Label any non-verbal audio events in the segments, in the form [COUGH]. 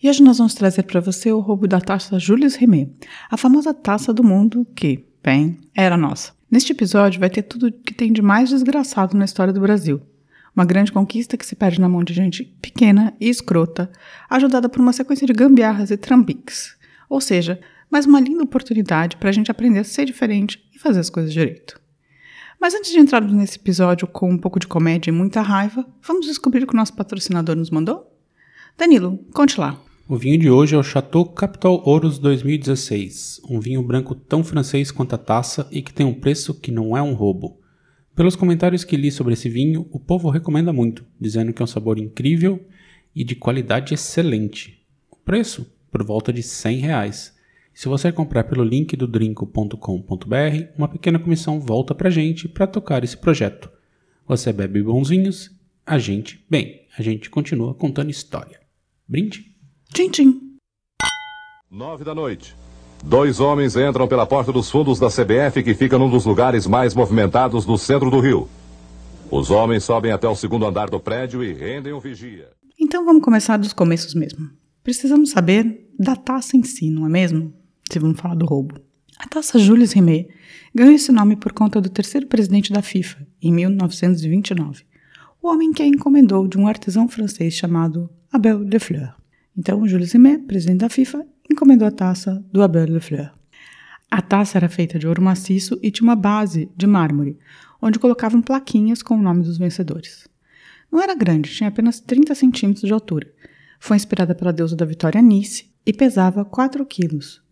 E hoje nós vamos trazer para você o roubo da taça Julius Rimet, a famosa taça do mundo que, bem, era nossa. Neste episódio vai ter tudo que tem de mais desgraçado na história do Brasil. Uma grande conquista que se perde na mão de gente pequena e escrota, ajudada por uma sequência de gambiarras e trambiques. Ou seja, mais uma linda oportunidade para a gente aprender a ser diferente e fazer as coisas direito. Mas antes de entrarmos nesse episódio com um pouco de comédia e muita raiva, vamos descobrir o que o nosso patrocinador nos mandou? Danilo, conte lá. O vinho de hoje é o Chateau Capital Ouros 2016, um vinho branco tão francês quanto a taça e que tem um preço que não é um roubo. Pelos comentários que li sobre esse vinho, o povo recomenda muito, dizendo que é um sabor incrível e de qualidade excelente. O preço? Por volta de 100 reais. Se você comprar pelo link do drinco.com.br, uma pequena comissão volta pra gente para tocar esse projeto. Você bebe bons vinhos, a gente, bem, a gente continua contando história. Brinde? Tchim, tchim. Nove da noite. Dois homens entram pela porta dos fundos da CBF que fica num dos lugares mais movimentados do centro do Rio. Os homens sobem até o segundo andar do prédio e rendem o vigia. Então vamos começar dos começos mesmo. Precisamos saber da taça em si, não é mesmo? Se vamos falar do roubo. A taça Jules Rimet ganhou esse nome por conta do terceiro presidente da FIFA, em 1929, o homem que a encomendou de um artesão francês chamado Abel de Fleur. Então, Jules Rimet, presidente da FIFA, encomendou a taça do Abel de Fleur. A taça era feita de ouro maciço e tinha uma base de mármore, onde colocavam plaquinhas com o nome dos vencedores. Não era grande, tinha apenas 30 centímetros de altura. Foi inspirada pela deusa da vitória Nice e pesava 4 quilos,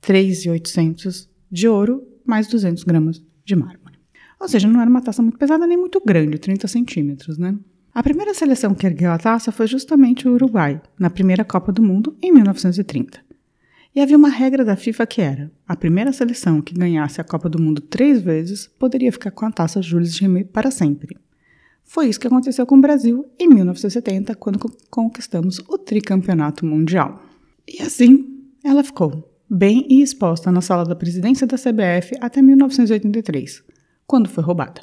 3,800 de ouro, mais 200 gramas de mármore. Ou seja, não era uma taça muito pesada nem muito grande, 30 centímetros, né? A primeira seleção que ergueu a taça foi justamente o Uruguai, na primeira Copa do Mundo, em 1930. E havia uma regra da FIFA que era: a primeira seleção que ganhasse a Copa do Mundo três vezes poderia ficar com a taça Jules Rimet para sempre. Foi isso que aconteceu com o Brasil em 1970, quando conquistamos o tricampeonato mundial. E assim ela ficou, bem e exposta na sala da presidência da CBF até 1983, quando foi roubada.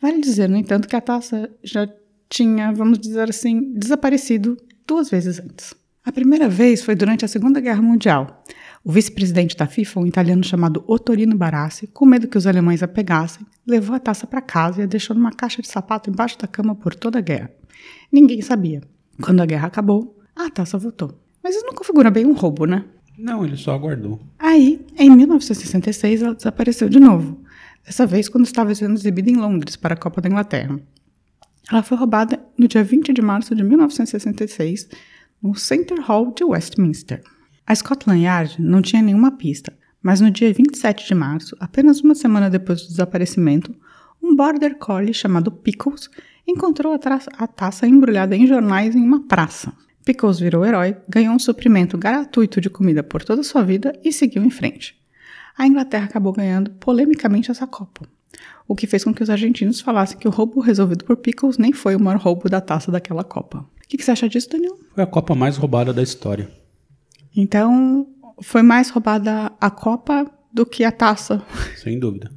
Vale dizer, no entanto, que a taça já tinha, vamos dizer assim, desaparecido duas vezes antes. A primeira vez foi durante a Segunda Guerra Mundial. O vice-presidente da FIFA, um italiano chamado Ottorino Barassi, com medo que os alemães a pegassem, levou a taça para casa e a deixou numa caixa de sapato embaixo da cama por toda a guerra. Ninguém sabia. Quando a guerra acabou, a taça voltou. Mas isso não configura bem um roubo, né? Não, ele só aguardou. Aí, em 1966, ela desapareceu de novo. Dessa vez, quando estava sendo exibida em Londres para a Copa da Inglaterra. Ela foi roubada no dia 20 de março de 1966 no Center Hall de Westminster. A Scotland Yard não tinha nenhuma pista, mas no dia 27 de março, apenas uma semana depois do desaparecimento, um border collie chamado Pickles encontrou a, a taça embrulhada em jornais em uma praça. Pickles virou herói, ganhou um suprimento gratuito de comida por toda a sua vida e seguiu em frente. A Inglaterra acabou ganhando polemicamente essa Copa, o que fez com que os argentinos falassem que o roubo resolvido por Pickles nem foi o maior roubo da taça daquela Copa. O que, que você acha disso, Daniel? Foi a Copa mais roubada da história. Então, foi mais roubada a Copa do que a taça. [LAUGHS] Sem dúvida.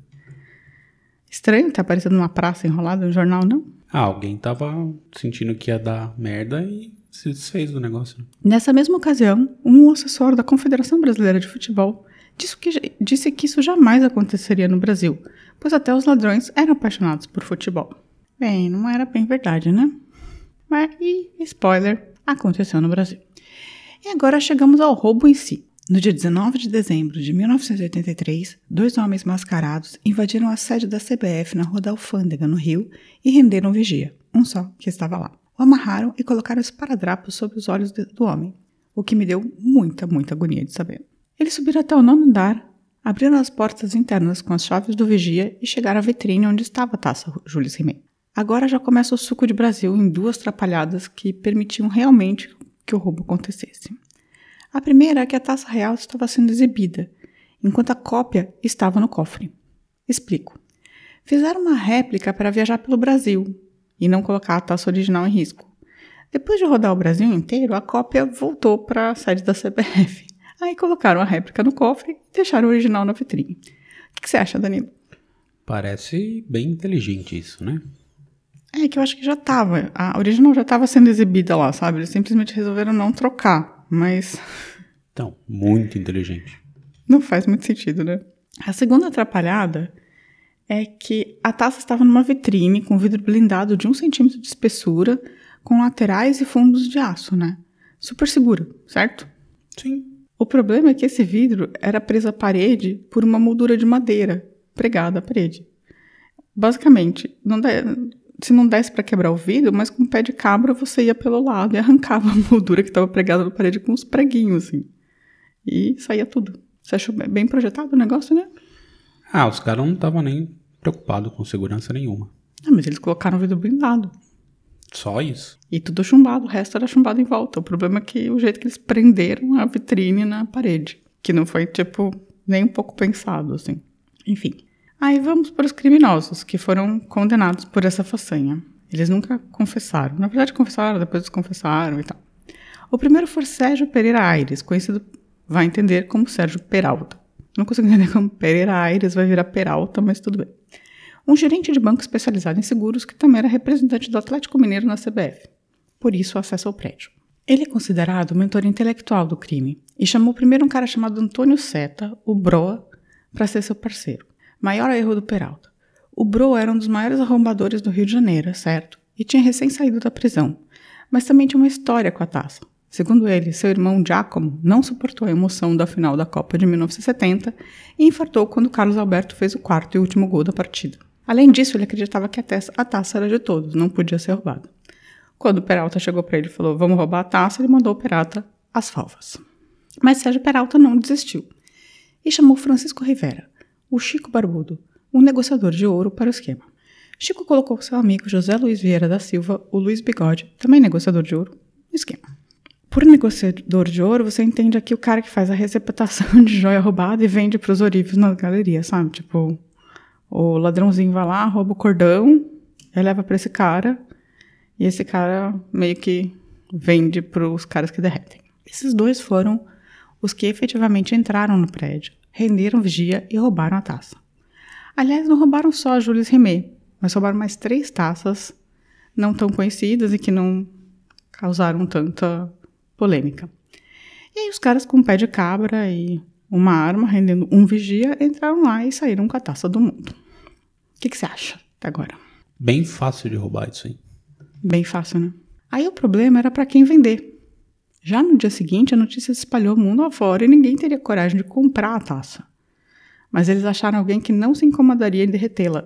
Estranho ter aparecido numa praça enrolada no jornal, não? Ah, alguém tava sentindo que ia dar merda e se desfez do negócio. Nessa mesma ocasião, um assessor da Confederação Brasileira de Futebol disse que, disse que isso jamais aconteceria no Brasil, pois até os ladrões eram apaixonados por futebol. Bem, não era bem verdade, né? Mas, e spoiler, aconteceu no Brasil. E agora chegamos ao roubo em si. No dia 19 de dezembro de 1983, dois homens mascarados invadiram a sede da CBF na Rua da Alfândega, no Rio, e renderam vigia, um só que estava lá. O amarraram e colocaram esparadrapos sobre os olhos do homem, o que me deu muita, muita agonia de saber. Eles subiram até o nono andar, abriram as portas internas com as chaves do vigia e chegaram à vitrine onde estava a taça Jules Rimet. Agora já começa o suco de Brasil em duas trapalhadas que permitiam realmente que o roubo acontecesse. A primeira é que a taça real estava sendo exibida, enquanto a cópia estava no cofre. Explico. Fizeram uma réplica para viajar pelo Brasil e não colocar a taça original em risco. Depois de rodar o Brasil inteiro, a cópia voltou para a sede da CBF. Aí colocaram a réplica no cofre e deixaram o original na vitrine. O que você acha, Danilo? Parece bem inteligente isso, né? É que eu acho que já estava. A original já estava sendo exibida lá, sabe? Eles simplesmente resolveram não trocar. Mas. [LAUGHS] Então, muito inteligente. Não faz muito sentido, né? A segunda atrapalhada é que a taça estava numa vitrine com vidro blindado de um centímetro de espessura, com laterais e fundos de aço, né? Super segura, certo? Sim. O problema é que esse vidro era preso à parede por uma moldura de madeira pregada à parede. Basicamente, não dá, se não desse para quebrar o vidro, mas com o pé de cabra você ia pelo lado e [LAUGHS] arrancava a moldura que estava pregada na parede com os preguinhos, assim. E saía tudo. Você achou bem projetado o negócio, né? Ah, os caras não estavam nem preocupados com segurança nenhuma. Ah, mas eles colocaram o vidro blindado. Só isso. E tudo chumbado, o resto era chumbado em volta. O problema é que o jeito que eles prenderam a vitrine na parede. Que não foi, tipo, nem um pouco pensado, assim. Enfim. Aí vamos para os criminosos, que foram condenados por essa façanha. Eles nunca confessaram. Na verdade, confessaram, depois desconfessaram e tal. O primeiro foi Sérgio Pereira Aires, conhecido, vai entender, como Sérgio Peralta. Não consigo entender como Pereira Aires vai virar Peralta, mas tudo bem. Um gerente de banco especializado em seguros que também era representante do Atlético Mineiro na CBF. Por isso, acesso ao prédio. Ele é considerado o mentor intelectual do crime e chamou primeiro um cara chamado Antônio Seta, o Broa, para ser seu parceiro. Maior erro do Peralta. O Broa era um dos maiores arrombadores do Rio de Janeiro, certo? E tinha recém saído da prisão. Mas também tinha uma história com a taça. Segundo ele, seu irmão Giacomo não suportou a emoção da final da Copa de 1970 e infartou quando Carlos Alberto fez o quarto e último gol da partida. Além disso, ele acreditava que a taça, a taça era de todos, não podia ser roubada. Quando Peralta chegou para ele e falou: Vamos roubar a taça, ele mandou Peralta às falvas. Mas Sérgio Peralta não desistiu e chamou Francisco Rivera, o Chico Barbudo, um negociador de ouro, para o esquema. Chico colocou seu amigo José Luiz Vieira da Silva, o Luiz Bigode, também negociador de ouro, no esquema. Por negociador de ouro, você entende aqui o cara que faz a receptação [LAUGHS] de joia roubada e vende para os ourives na galeria, sabe? Tipo, o ladrãozinho vai lá, rouba o cordão, e leva para esse cara, e esse cara meio que vende para os caras que derretem. Esses dois foram os que efetivamente entraram no prédio, renderam vigia e roubaram a taça. Aliás, não roubaram só a Jules Rimet, mas roubaram mais três taças não tão conhecidas e que não causaram tanta polêmica. E aí os caras com um pé de cabra e uma arma, rendendo um vigia, entraram lá e saíram com a taça do mundo. O que, que você acha até agora? Bem fácil de roubar isso aí. Bem fácil, né? Aí o problema era para quem vender. Já no dia seguinte, a notícia se espalhou mundo afora e ninguém teria coragem de comprar a taça. Mas eles acharam alguém que não se incomodaria em derretê-la.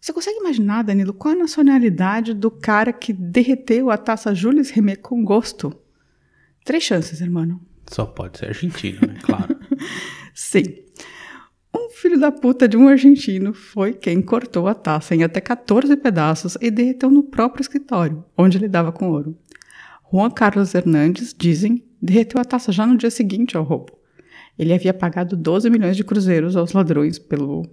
Você consegue imaginar, Danilo, qual a nacionalidade do cara que derreteu a taça Jules Rimet com gosto? Três chances, irmão. Só pode ser argentino, né? Claro. [LAUGHS] Sim. Um filho da puta de um argentino foi quem cortou a taça em até 14 pedaços e derreteu no próprio escritório, onde ele dava com ouro. Juan Carlos Hernandes, dizem, derreteu a taça já no dia seguinte ao roubo. Ele havia pagado 12 milhões de cruzeiros aos ladrões pelo,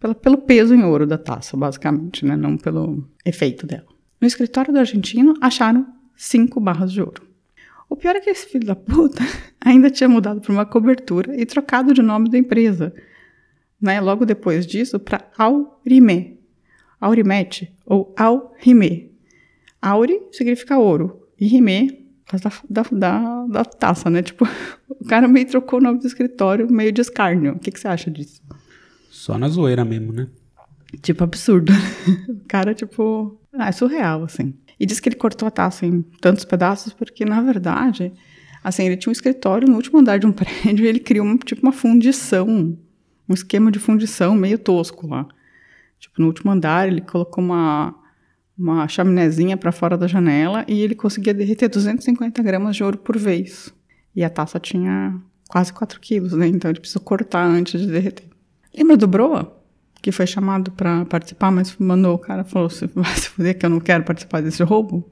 pelo, pelo peso em ouro da taça, basicamente, né? não pelo efeito dela. No escritório do argentino, acharam cinco barras de ouro. O pior é que esse filho da puta [LAUGHS] ainda tinha mudado para uma cobertura e trocado de nome da empresa. Né? Logo depois disso, para Aurimé. Aurimete ou Aurimé. Auri significa ouro e Rimé da, da, da, da, taça, né? Tipo, [LAUGHS] o cara meio trocou o nome do escritório, meio de escárnio. O que, que você acha disso? Só na zoeira mesmo, né? Tipo, absurdo. [LAUGHS] o cara, tipo, ah, é surreal, assim. E diz que ele cortou a taça em tantos pedaços porque, na verdade, assim, ele tinha um escritório no último andar de um [LAUGHS] prédio e ele criou uma, tipo uma fundição, um esquema de fundição meio tosco lá. Tipo, no último andar ele colocou uma, uma chaminézinha para fora da janela e ele conseguia derreter 250 gramas de ouro por vez. E a taça tinha quase 4 quilos, né? Então ele precisou cortar antes de derreter. Lembra do Broa? Que foi chamado para participar, mas mandou o cara falou: se vai se fuder que eu não quero participar desse roubo.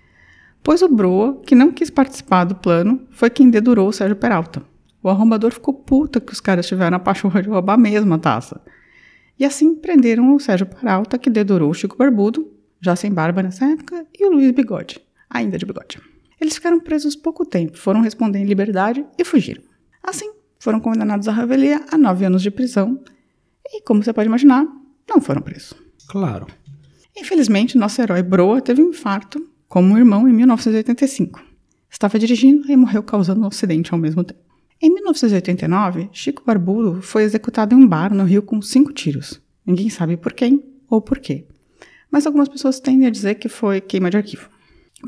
Pois o Broa, que não quis participar do plano, foi quem dedurou o Sérgio Peralta. O arrombador ficou puta que os caras tiveram a pachorra de roubar a taça. E assim prenderam o Sérgio Peralta, que dedurou o Chico Barbudo, já sem barba nessa época, e o Luiz Bigode, ainda de bigode. Eles ficaram presos pouco tempo, foram responder em liberdade e fugiram. Assim, foram condenados à revelia a nove anos de prisão e, como você pode imaginar, não foram presos. Claro. Infelizmente, nosso herói Broa teve um infarto, como um irmão, em 1985. Estava dirigindo e morreu causando um acidente ao mesmo tempo. Em 1989, Chico Barbudo foi executado em um bar no Rio com cinco tiros. Ninguém sabe por quem ou por quê. Mas algumas pessoas tendem a dizer que foi queima de arquivo.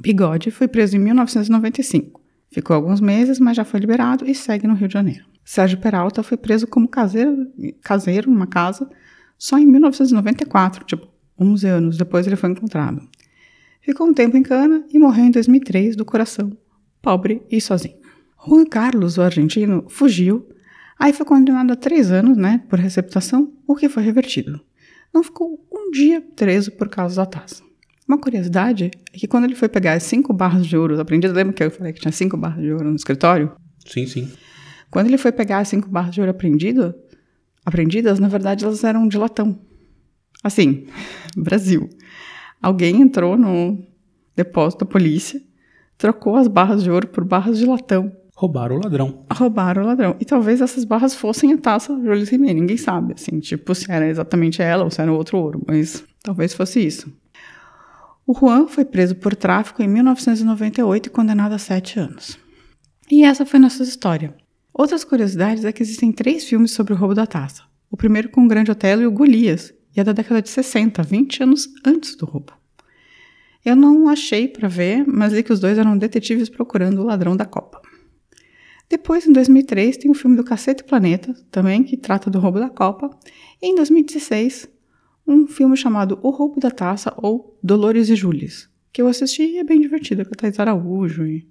Bigode foi preso em 1995. Ficou alguns meses, mas já foi liberado e segue no Rio de Janeiro. Sérgio Peralta foi preso como caseiro, caseiro numa casa só em 1994, tipo 11 anos depois ele foi encontrado. Ficou um tempo em cana e morreu em 2003 do coração, pobre e sozinho. Juan Carlos, o argentino, fugiu, aí foi condenado a três anos, né, por receptação, o que foi revertido. Não ficou um dia preso por causa da taça. Uma curiosidade é que quando ele foi pegar as cinco barras de ouro aprendidas, lembra que eu falei que tinha cinco barras de ouro no escritório? Sim, sim. Quando ele foi pegar as cinco barras de ouro aprendido, aprendidas, na verdade elas eram de latão. Assim, Brasil. Alguém entrou no depósito da polícia, trocou as barras de ouro por barras de latão. Roubaram o ladrão. Roubaram o ladrão. E talvez essas barras fossem a taça Jules Rimet, ninguém sabe, assim, tipo, se era exatamente ela ou se era outro ouro, mas talvez fosse isso. O Juan foi preso por tráfico em 1998 e condenado a sete anos. E essa foi nossa história. Outras curiosidades é que existem três filmes sobre o roubo da taça. O primeiro com o Grande Otelo e o Golias, e é da década de 60, 20 anos antes do roubo. Eu não achei para ver, mas li que os dois eram detetives procurando o ladrão da Copa. Depois, em 2003, tem o filme do Cacete Planeta, também, que trata do roubo da Copa. E em 2016, um filme chamado O Roubo da Taça, ou Dolores e Jules, que eu assisti e é bem divertido, com a Thais Araújo, e,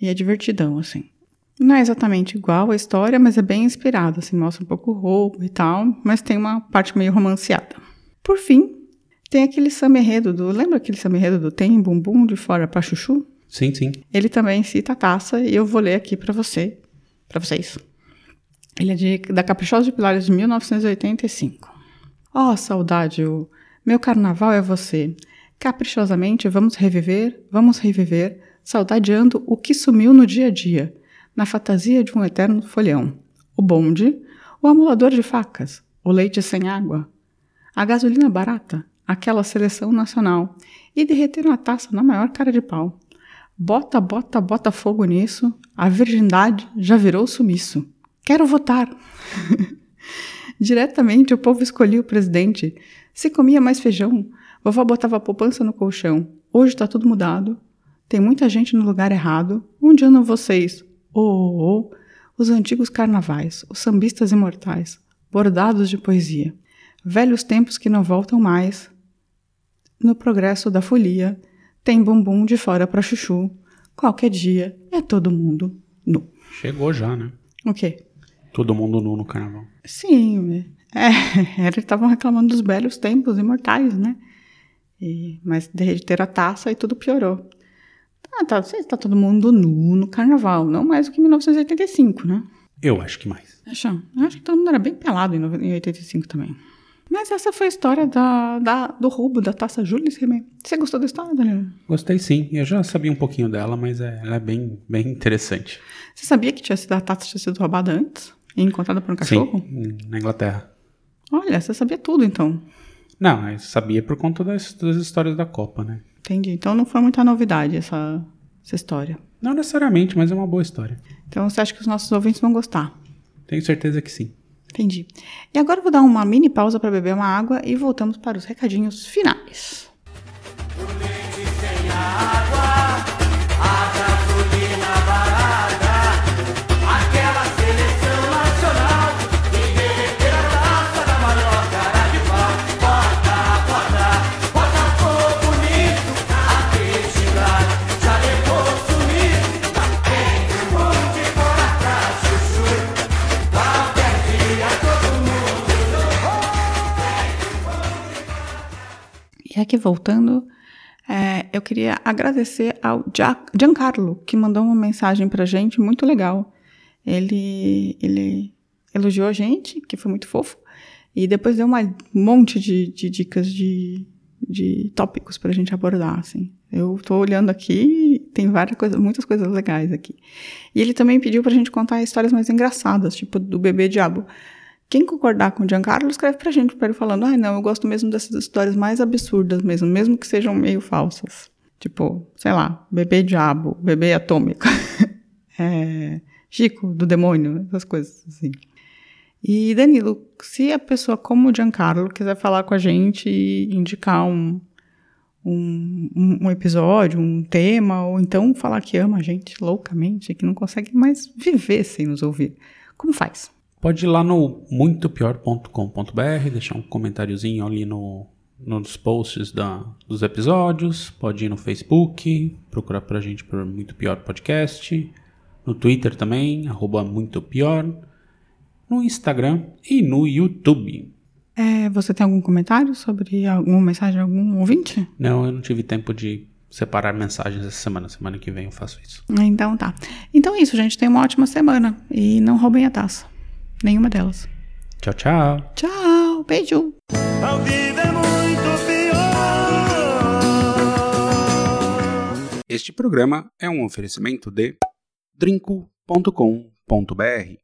e é divertidão, assim. Não é exatamente igual a história, mas é bem inspirado, assim, mostra um pouco o roubo e tal, mas tem uma parte meio romanceada. Por fim, tem aquele samba enredo do... Lembra aquele samba enredo do Tem Bumbum de Fora pra Chuchu? Sim, sim. Ele também cita a taça e eu vou ler aqui para você, para vocês. Ele é de, da Caprichosa de Pilares de 1985. Ó oh, saudade, o meu carnaval é você. Caprichosamente vamos reviver, vamos reviver, saudadeando o que sumiu no dia a dia, na fantasia de um eterno folhão. O bonde, o amulador de facas, o leite sem água, a gasolina barata, aquela seleção nacional, e derreteram a taça na maior cara de pau. Bota, bota, bota fogo nisso. A virgindade já virou sumiço. Quero votar. [LAUGHS] Diretamente o povo escolhia o presidente. Se comia mais feijão, vovó botava poupança no colchão. Hoje tá tudo mudado. Tem muita gente no lugar errado. Onde andam vocês? Oh, oh. Os antigos carnavais, os sambistas imortais, bordados de poesia. Velhos tempos que não voltam mais. No progresso da folia, tem bumbum de fora para chuchu. Qualquer dia é todo mundo nu. Chegou já, né? O quê? Todo mundo nu no carnaval. Sim, é, [LAUGHS] eles estavam reclamando dos velhos tempos imortais, né? E, mas derreter a taça e tudo piorou. Ah, tá, tá todo mundo nu no carnaval, não mais do que em 1985, né? Eu acho que mais. Acho, eu acho que todo mundo era bem pelado em 85 também. Mas essa foi a história da, da, do roubo da taça Jules Rimet. Você gostou da história, Daniel? Gostei sim. Eu já sabia um pouquinho dela, mas é, ela é bem, bem interessante. Você sabia que tinha sido, a taça tinha sido roubada antes? E encontrada por um cachorro? Sim, na Inglaterra. Olha, você sabia tudo então. Não, eu sabia por conta das, das histórias da Copa, né? Entendi. Então não foi muita novidade essa, essa história. Não necessariamente, mas é uma boa história. Então você acha que os nossos ouvintes vão gostar? Tenho certeza que sim. Entendi. E agora eu vou dar uma mini pausa para beber uma água e voltamos para os recadinhos finais. O leite sem água, voltando, é, eu queria agradecer ao Gia- Giancarlo, que mandou uma mensagem pra gente muito legal. ele, ele elogiou a gente, que foi muito fofo, e depois deu um monte de, de dicas de, de tópicos pra gente abordar, assim. Eu tô olhando aqui, tem várias coisas, muitas coisas legais aqui. E ele também pediu pra gente contar histórias mais engraçadas, tipo do bebê diabo. Quem concordar com o Giancarlo, escreve pra gente, pra ele falando, ah, não, eu gosto mesmo dessas histórias mais absurdas mesmo, mesmo que sejam meio falsas. Tipo, sei lá, bebê diabo, bebê atômico. [LAUGHS] é, Chico, do demônio, essas coisas assim. E Danilo, se a pessoa como o Giancarlo quiser falar com a gente e indicar um, um, um, episódio, um tema, ou então falar que ama a gente loucamente, que não consegue mais viver sem nos ouvir, como faz? Pode ir lá no muitopior.com.br, deixar um comentáriozinho ali no, nos posts da, dos episódios, pode ir no Facebook, procurar pra gente por Muito Pior Podcast, no Twitter também, arroba Muito Pior, no Instagram e no YouTube. É, você tem algum comentário sobre alguma mensagem de algum ouvinte? Não, eu não tive tempo de separar mensagens essa semana. Semana que vem eu faço isso. Então tá. Então é isso, gente. Tenha uma ótima semana. E não roubem a taça. Nenhuma delas. Tchau, tchau. Tchau. Beijo. Ao vivo é muito pior. Este programa é um oferecimento de drinco.com.br